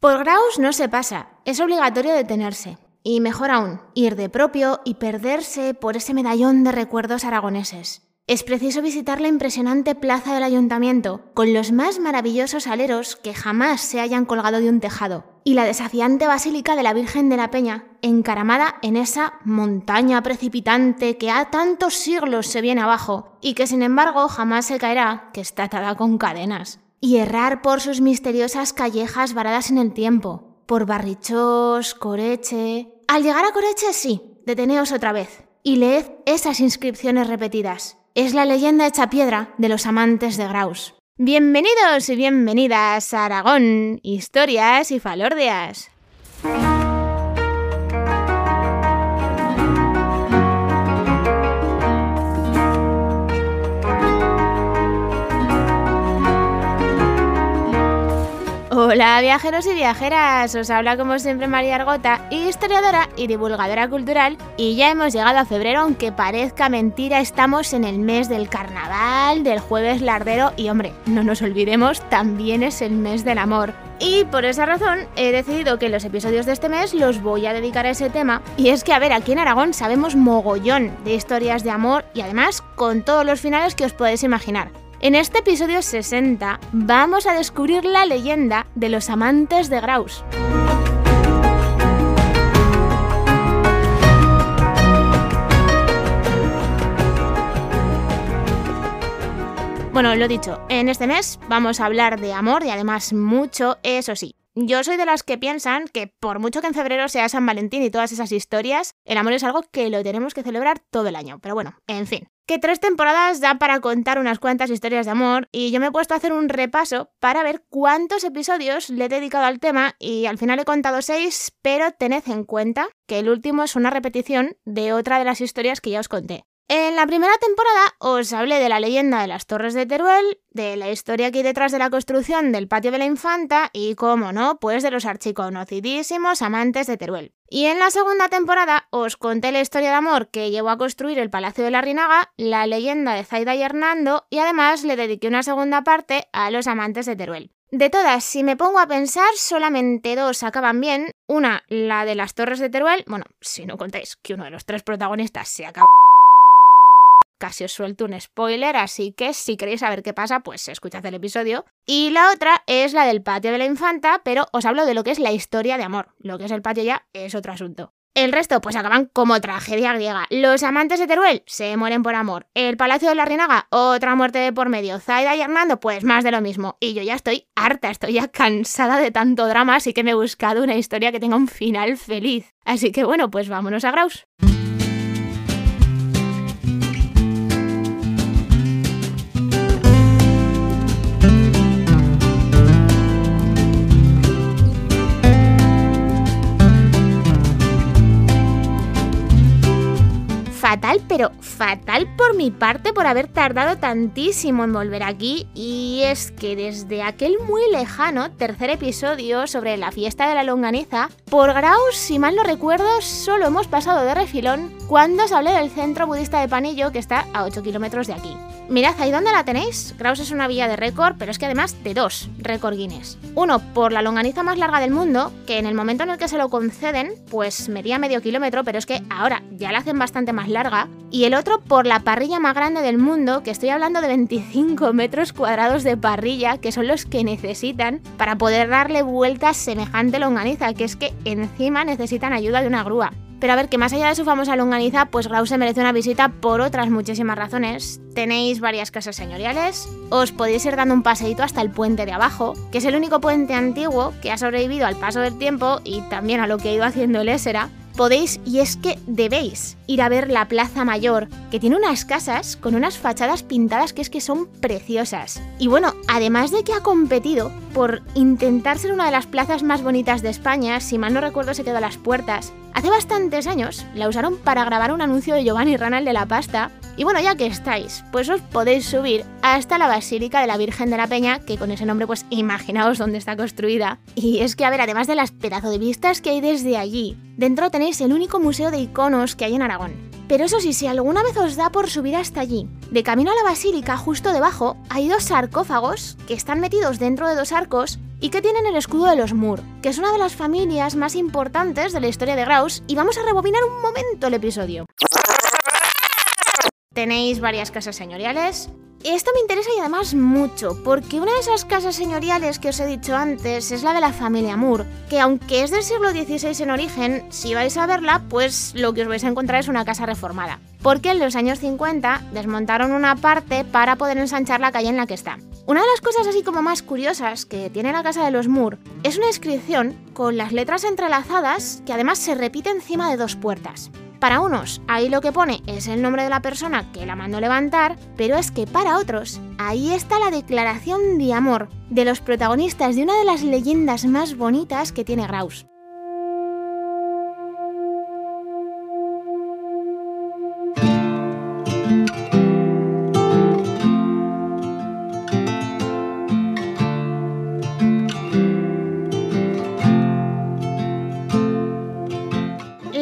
Por Graus no se pasa, es obligatorio detenerse. Y mejor aún, ir de propio y perderse por ese medallón de recuerdos aragoneses. Es preciso visitar la impresionante plaza del ayuntamiento, con los más maravillosos aleros que jamás se hayan colgado de un tejado, y la desafiante basílica de la Virgen de la Peña, encaramada en esa montaña precipitante que a tantos siglos se viene abajo, y que sin embargo jamás se caerá, que está atada con cadenas. Y errar por sus misteriosas callejas varadas en el tiempo, por Barrichós, Coreche... Al llegar a Coreche sí, deteneos otra vez, y leed esas inscripciones repetidas es la leyenda hecha piedra de los amantes de Graus. Bienvenidos y bienvenidas a Aragón, historias y falordias. Hola viajeros y viajeras, os habla como siempre María Argota, historiadora y divulgadora cultural y ya hemos llegado a febrero aunque parezca mentira, estamos en el mes del carnaval, del jueves lardero y hombre, no nos olvidemos, también es el mes del amor. Y por esa razón he decidido que los episodios de este mes los voy a dedicar a ese tema. Y es que, a ver, aquí en Aragón sabemos mogollón de historias de amor y además con todos los finales que os podéis imaginar. En este episodio 60 vamos a descubrir la leyenda de los amantes de Graus. Bueno, lo dicho, en este mes vamos a hablar de amor y además mucho, eso sí. Yo soy de las que piensan que por mucho que en febrero sea San Valentín y todas esas historias, el amor es algo que lo tenemos que celebrar todo el año. Pero bueno, en fin que tres temporadas da para contar unas cuantas historias de amor y yo me he puesto a hacer un repaso para ver cuántos episodios le he dedicado al tema y al final he contado seis, pero tened en cuenta que el último es una repetición de otra de las historias que ya os conté. En la primera temporada os hablé de la leyenda de las Torres de Teruel, de la historia que hay detrás de la construcción del patio de la Infanta y, como no, pues de los archiconocidísimos amantes de Teruel. Y en la segunda temporada os conté la historia de amor que llevó a construir el Palacio de la Rinaga, la leyenda de Zaida y Hernando y además le dediqué una segunda parte a los amantes de Teruel. De todas, si me pongo a pensar, solamente dos acaban bien. Una, la de las Torres de Teruel. Bueno, si no contáis que uno de los tres protagonistas se acaba casi os suelto un spoiler, así que si queréis saber qué pasa, pues escuchad el episodio. Y la otra es la del patio de la infanta, pero os hablo de lo que es la historia de amor. Lo que es el patio ya es otro asunto. El resto pues acaban como tragedia griega. Los amantes de Teruel se mueren por amor. El Palacio de la Reinaga, otra muerte de por medio. Zaida y Hernando, pues más de lo mismo. Y yo ya estoy harta, estoy ya cansada de tanto drama, así que me he buscado una historia que tenga un final feliz. Así que bueno, pues vámonos a Graus. Fatal, pero fatal por mi parte por haber tardado tantísimo en volver aquí. Y es que desde aquel muy lejano tercer episodio sobre la fiesta de la longaniza, por Graus, si mal no recuerdo, solo hemos pasado de refilón cuando os hablé del centro budista de Panillo que está a 8 kilómetros de aquí. Mirad, ahí donde la tenéis. Graus es una villa de récord, pero es que además de dos récord Guinness. Uno por la longaniza más larga del mundo, que en el momento en el que se lo conceden, pues medía medio kilómetro, pero es que ahora ya la hacen bastante más larga. Y el otro por la parrilla más grande del mundo, que estoy hablando de 25 metros cuadrados de parrilla, que son los que necesitan para poder darle vueltas semejante longaniza, que es que encima necesitan ayuda de una grúa. Pero a ver, que más allá de su famosa longaniza, pues Grau se merece una visita por otras muchísimas razones. Tenéis varias casas señoriales, os podéis ir dando un paseíto hasta el puente de abajo, que es el único puente antiguo que ha sobrevivido al paso del tiempo y también a lo que ha ido haciendo el Ésera, podéis, y es que debéis, ir a ver la Plaza Mayor, que tiene unas casas con unas fachadas pintadas que es que son preciosas. Y bueno, además de que ha competido por intentar ser una de las plazas más bonitas de España, si mal no recuerdo se quedó a las puertas, hace bastantes años la usaron para grabar un anuncio de Giovanni Ranal de la pasta y bueno, ya que estáis, pues os podéis subir hasta la Basílica de la Virgen de la Peña, que con ese nombre pues imaginaos dónde está construida. Y es que, a ver, además de las pedazos de vistas que hay desde allí, dentro tenéis el único museo de iconos que hay en Aragón. Pero eso sí, si alguna vez os da por subir hasta allí, de camino a la basílica, justo debajo, hay dos sarcófagos que están metidos dentro de dos arcos y que tienen el escudo de los Moore, que es una de las familias más importantes de la historia de Graus, y vamos a rebobinar un momento el episodio. Tenéis varias casas señoriales, esto me interesa y además mucho, porque una de esas casas señoriales que os he dicho antes es la de la familia Moore, que aunque es del siglo XVI en origen, si vais a verla, pues lo que os vais a encontrar es una casa reformada. Porque en los años 50 desmontaron una parte para poder ensanchar la calle en la que está. Una de las cosas así como más curiosas que tiene la casa de los Moore es una inscripción con las letras entrelazadas que además se repite encima de dos puertas. Para unos, ahí lo que pone es el nombre de la persona que la mandó levantar, pero es que para otros, ahí está la declaración de amor de los protagonistas de una de las leyendas más bonitas que tiene Graus.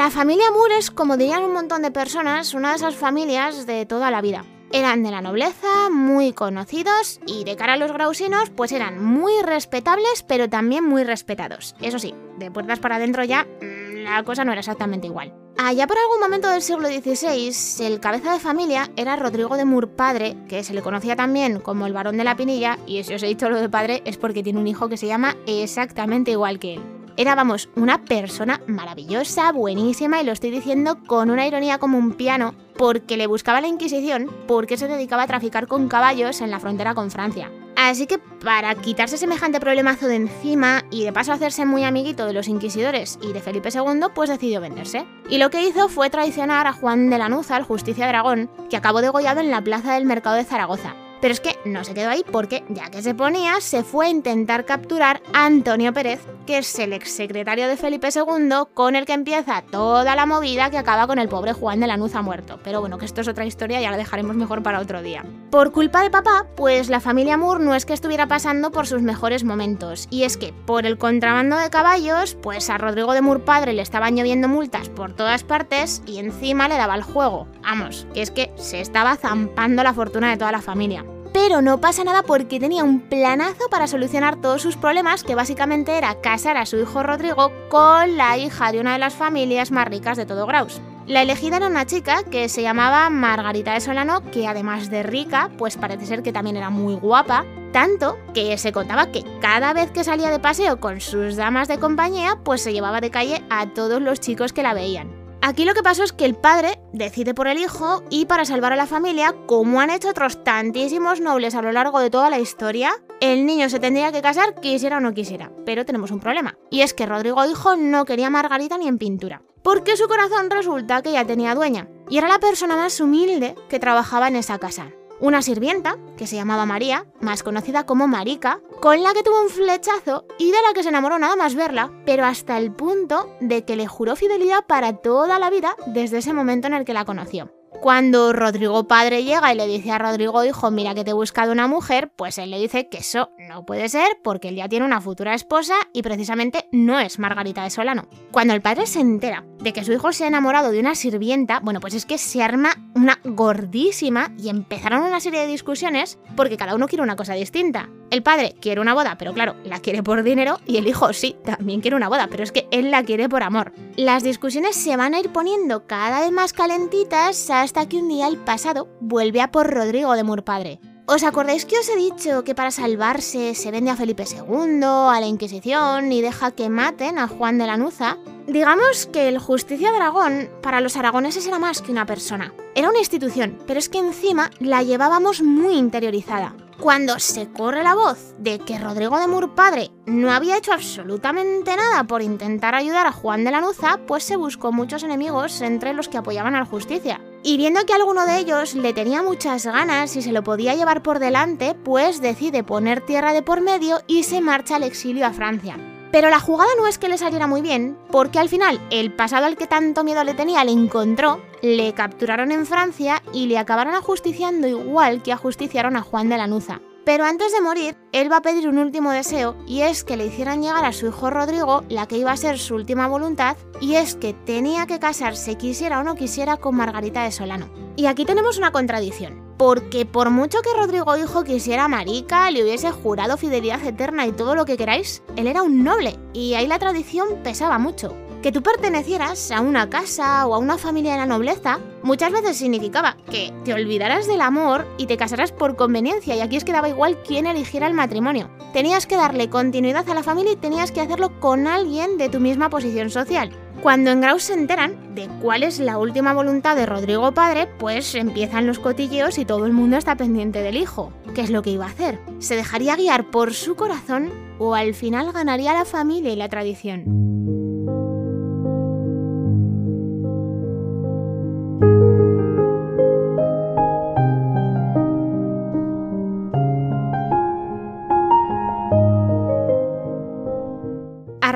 La familia Moore es, como dirían un montón de personas, una de esas familias de toda la vida. Eran de la nobleza, muy conocidos y de cara a los grausinos, pues eran muy respetables, pero también muy respetados. Eso sí, de puertas para adentro ya mm, la cosa no era exactamente igual. Allá por algún momento del siglo XVI, el cabeza de familia era Rodrigo de Moore padre, que se le conocía también como el varón de la pinilla, y si os he dicho lo de padre es porque tiene un hijo que se llama exactamente igual que él. Era, vamos, una persona maravillosa, buenísima, y lo estoy diciendo con una ironía como un piano, porque le buscaba la Inquisición, porque se dedicaba a traficar con caballos en la frontera con Francia. Así que para quitarse semejante problemazo de encima y de paso hacerse muy amiguito de los inquisidores y de Felipe II, pues decidió venderse. Y lo que hizo fue traicionar a Juan de Lanuza, el justicia de Aragón, que acabó degollado en la plaza del mercado de Zaragoza. Pero es que no se quedó ahí porque, ya que se ponía, se fue a intentar capturar a Antonio Pérez, que es el exsecretario de Felipe II, con el que empieza toda la movida que acaba con el pobre Juan de la Nuza muerto. Pero bueno, que esto es otra historia, ya la dejaremos mejor para otro día. Por culpa de papá, pues la familia Moore no es que estuviera pasando por sus mejores momentos. Y es que, por el contrabando de caballos, pues a Rodrigo de Moore padre le estaban lloviendo multas por todas partes y encima le daba el juego. Vamos, que es que se estaba zampando la fortuna de toda la familia. Pero no pasa nada porque tenía un planazo para solucionar todos sus problemas, que básicamente era casar a su hijo Rodrigo con la hija de una de las familias más ricas de todo Graus. La elegida era una chica que se llamaba Margarita de Solano, que además de rica, pues parece ser que también era muy guapa, tanto que se contaba que cada vez que salía de paseo con sus damas de compañía, pues se llevaba de calle a todos los chicos que la veían. Aquí lo que pasó es que el padre decide por el hijo y para salvar a la familia, como han hecho otros tantísimos nobles a lo largo de toda la historia, el niño se tendría que casar quisiera o no quisiera. Pero tenemos un problema, y es que Rodrigo hijo no quería Margarita ni en pintura. Porque su corazón resulta que ya tenía dueña, y era la persona más humilde que trabajaba en esa casa una sirvienta, que se llamaba María, más conocida como Marica, con la que tuvo un flechazo y de la que se enamoró nada más verla, pero hasta el punto de que le juró fidelidad para toda la vida desde ese momento en el que la conoció. Cuando Rodrigo padre llega y le dice a Rodrigo hijo, mira que te he buscado una mujer, pues él le dice que eso no puede ser porque él ya tiene una futura esposa y precisamente no es Margarita de Solano. Cuando el padre se entera de que su hijo se ha enamorado de una sirvienta, bueno, pues es que se arma una gordísima y empezaron una serie de discusiones porque cada uno quiere una cosa distinta. El padre quiere una boda, pero claro, la quiere por dinero y el hijo sí, también quiere una boda, pero es que él la quiere por amor. Las discusiones se van a ir poniendo cada vez más calentitas hasta que un día el pasado vuelve a por Rodrigo de Murpadre. ¿Os acordáis que os he dicho que para salvarse se vende a Felipe II, a la Inquisición y deja que maten a Juan de Lanuza? Digamos que el Justicia de Aragón para los aragoneses era más que una persona. Era una institución, pero es que encima la llevábamos muy interiorizada. Cuando se corre la voz de que Rodrigo de Mur padre no había hecho absolutamente nada por intentar ayudar a Juan de Lanuza, pues se buscó muchos enemigos entre los que apoyaban a la justicia. Y viendo que alguno de ellos le tenía muchas ganas y se lo podía llevar por delante, pues decide poner tierra de por medio y se marcha al exilio a Francia. Pero la jugada no es que le saliera muy bien, porque al final el pasado al que tanto miedo le tenía le encontró, le capturaron en Francia y le acabaron ajusticiando igual que ajusticiaron a Juan de Lanuza. Pero antes de morir, él va a pedir un último deseo y es que le hicieran llegar a su hijo Rodrigo la que iba a ser su última voluntad y es que tenía que casarse quisiera o no quisiera con Margarita de Solano. Y aquí tenemos una contradicción porque por mucho que Rodrigo Hijo quisiera Marica, le hubiese jurado fidelidad eterna y todo lo que queráis, él era un noble y ahí la tradición pesaba mucho. Que tú pertenecieras a una casa o a una familia de la nobleza muchas veces significaba que te olvidaras del amor y te casaras por conveniencia y aquí es que daba igual quién eligiera el matrimonio. Tenías que darle continuidad a la familia y tenías que hacerlo con alguien de tu misma posición social. Cuando en Graus se enteran de cuál es la última voluntad de Rodrigo padre, pues empiezan los cotilleos y todo el mundo está pendiente del hijo. ¿Qué es lo que iba a hacer? ¿Se dejaría guiar por su corazón o al final ganaría la familia y la tradición?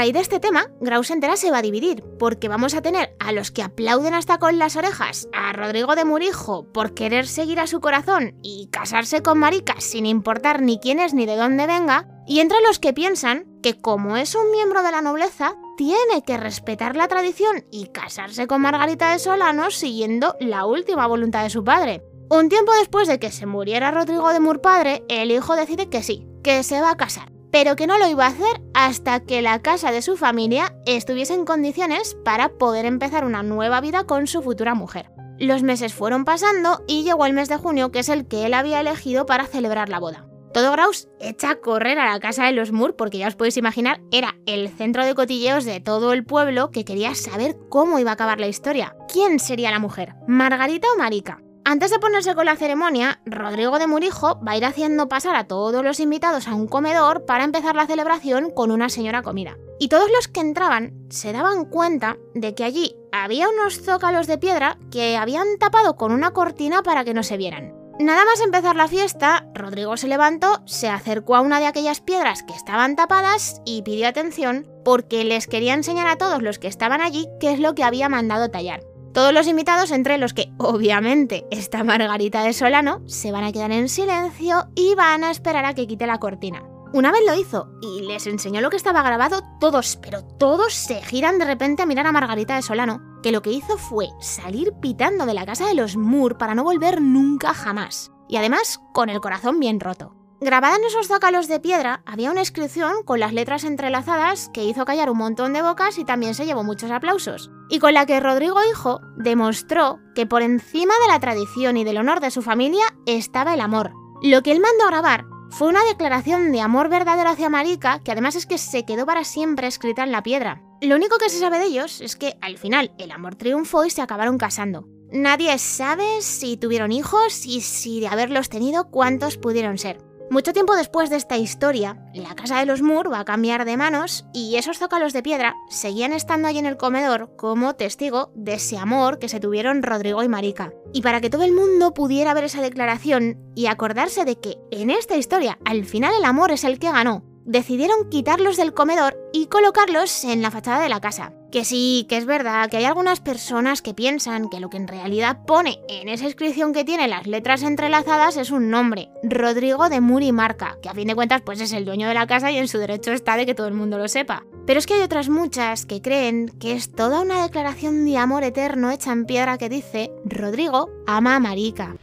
Raíz de este tema, Graus entera se va a dividir, porque vamos a tener a los que aplauden hasta con las orejas a Rodrigo de Murijo por querer seguir a su corazón y casarse con Marica sin importar ni quién es ni de dónde venga, y entre los que piensan que como es un miembro de la nobleza, tiene que respetar la tradición y casarse con Margarita de Solano siguiendo la última voluntad de su padre. Un tiempo después de que se muriera Rodrigo de Mur padre, el hijo decide que sí, que se va a casar pero que no lo iba a hacer hasta que la casa de su familia estuviese en condiciones para poder empezar una nueva vida con su futura mujer. Los meses fueron pasando y llegó el mes de junio, que es el que él había elegido para celebrar la boda. Todo Graus echa a correr a la casa de los Moore porque ya os podéis imaginar, era el centro de cotilleos de todo el pueblo que quería saber cómo iba a acabar la historia. ¿Quién sería la mujer? ¿Margarita o Marica? Antes de ponerse con la ceremonia, Rodrigo de Murijo va a ir haciendo pasar a todos los invitados a un comedor para empezar la celebración con una señora comida. Y todos los que entraban se daban cuenta de que allí había unos zócalos de piedra que habían tapado con una cortina para que no se vieran. Nada más empezar la fiesta, Rodrigo se levantó, se acercó a una de aquellas piedras que estaban tapadas y pidió atención porque les quería enseñar a todos los que estaban allí qué es lo que había mandado tallar. Todos los invitados, entre los que obviamente está Margarita de Solano, se van a quedar en silencio y van a esperar a que quite la cortina. Una vez lo hizo y les enseñó lo que estaba grabado, todos, pero todos se giran de repente a mirar a Margarita de Solano, que lo que hizo fue salir pitando de la casa de los Moore para no volver nunca jamás. Y además con el corazón bien roto. Grabada en esos zócalos de piedra había una inscripción con las letras entrelazadas que hizo callar un montón de bocas y también se llevó muchos aplausos, y con la que Rodrigo Hijo demostró que por encima de la tradición y del honor de su familia estaba el amor. Lo que él mandó a grabar fue una declaración de amor verdadero hacia Marica, que además es que se quedó para siempre escrita en la piedra. Lo único que se sabe de ellos es que al final el amor triunfó y se acabaron casando. Nadie sabe si tuvieron hijos y si de haberlos tenido cuántos pudieron ser. Mucho tiempo después de esta historia, la casa de los Moore va a cambiar de manos y esos zócalos de piedra seguían estando allí en el comedor como testigo de ese amor que se tuvieron Rodrigo y Marica. Y para que todo el mundo pudiera ver esa declaración y acordarse de que en esta historia al final el amor es el que ganó, decidieron quitarlos del comedor y colocarlos en la fachada de la casa. Que sí, que es verdad, que hay algunas personas que piensan que lo que en realidad pone en esa inscripción que tiene las letras entrelazadas es un nombre, Rodrigo de Muri Marca, que a fin de cuentas pues es el dueño de la casa y en su derecho está de que todo el mundo lo sepa. Pero es que hay otras muchas que creen que es toda una declaración de amor eterno hecha en piedra que dice Rodrigo ama a Marica.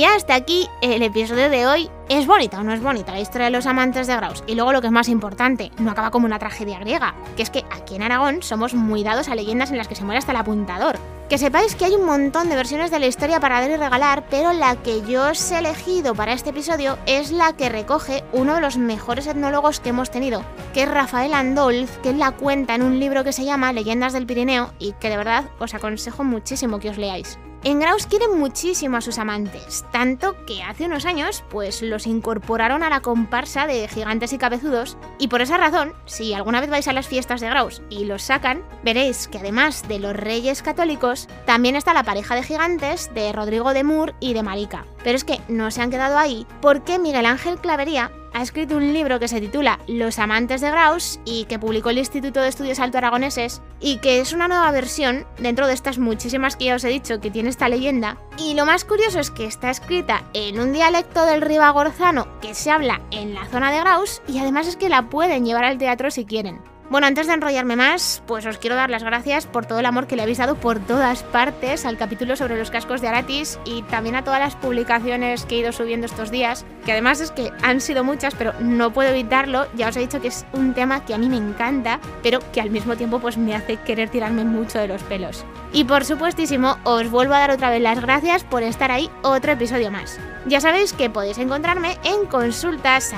Y hasta aquí el episodio de hoy. ¿Es bonita o no es bonita la historia de los amantes de Graus? Y luego lo que es más importante, no acaba como una tragedia griega, que es que aquí en Aragón somos muy dados a leyendas en las que se muere hasta el apuntador. Que sepáis que hay un montón de versiones de la historia para dar y regalar, pero la que yo os he elegido para este episodio es la que recoge uno de los mejores etnólogos que hemos tenido, que es Rafael Andolz, que la cuenta en un libro que se llama Leyendas del Pirineo y que de verdad os aconsejo muchísimo que os leáis. En Graus quieren muchísimo a sus amantes, tanto que hace unos años pues los incorporaron a la comparsa de gigantes y cabezudos y por esa razón, si alguna vez vais a las fiestas de Graus y los sacan, veréis que además de los reyes católicos, también está la pareja de gigantes de Rodrigo de Mur y de Marica. Pero es que no se han quedado ahí porque Miguel Ángel Clavería ha escrito un libro que se titula Los amantes de Graus y que publicó el Instituto de Estudios Alto Aragoneses y que es una nueva versión dentro de estas muchísimas que ya os he dicho que tiene esta leyenda. Y lo más curioso es que está escrita en un dialecto del ribagorzano que se habla en la zona de Graus y además es que la pueden llevar al teatro si quieren. Bueno, antes de enrollarme más, pues os quiero dar las gracias por todo el amor que le habéis dado por todas partes al capítulo sobre los cascos de Aratis y también a todas las publicaciones que he ido subiendo estos días, que además es que han sido muchas, pero no puedo evitarlo, ya os he dicho que es un tema que a mí me encanta, pero que al mismo tiempo pues me hace querer tirarme mucho de los pelos. Y por supuestísimo, os vuelvo a dar otra vez las gracias por estar ahí otro episodio más. Ya sabéis que podéis encontrarme en consultas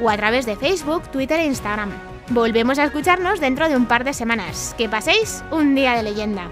o a través de Facebook, Twitter e Instagram. Volvemos a escucharnos dentro de un par de semanas. Que paséis un día de leyenda.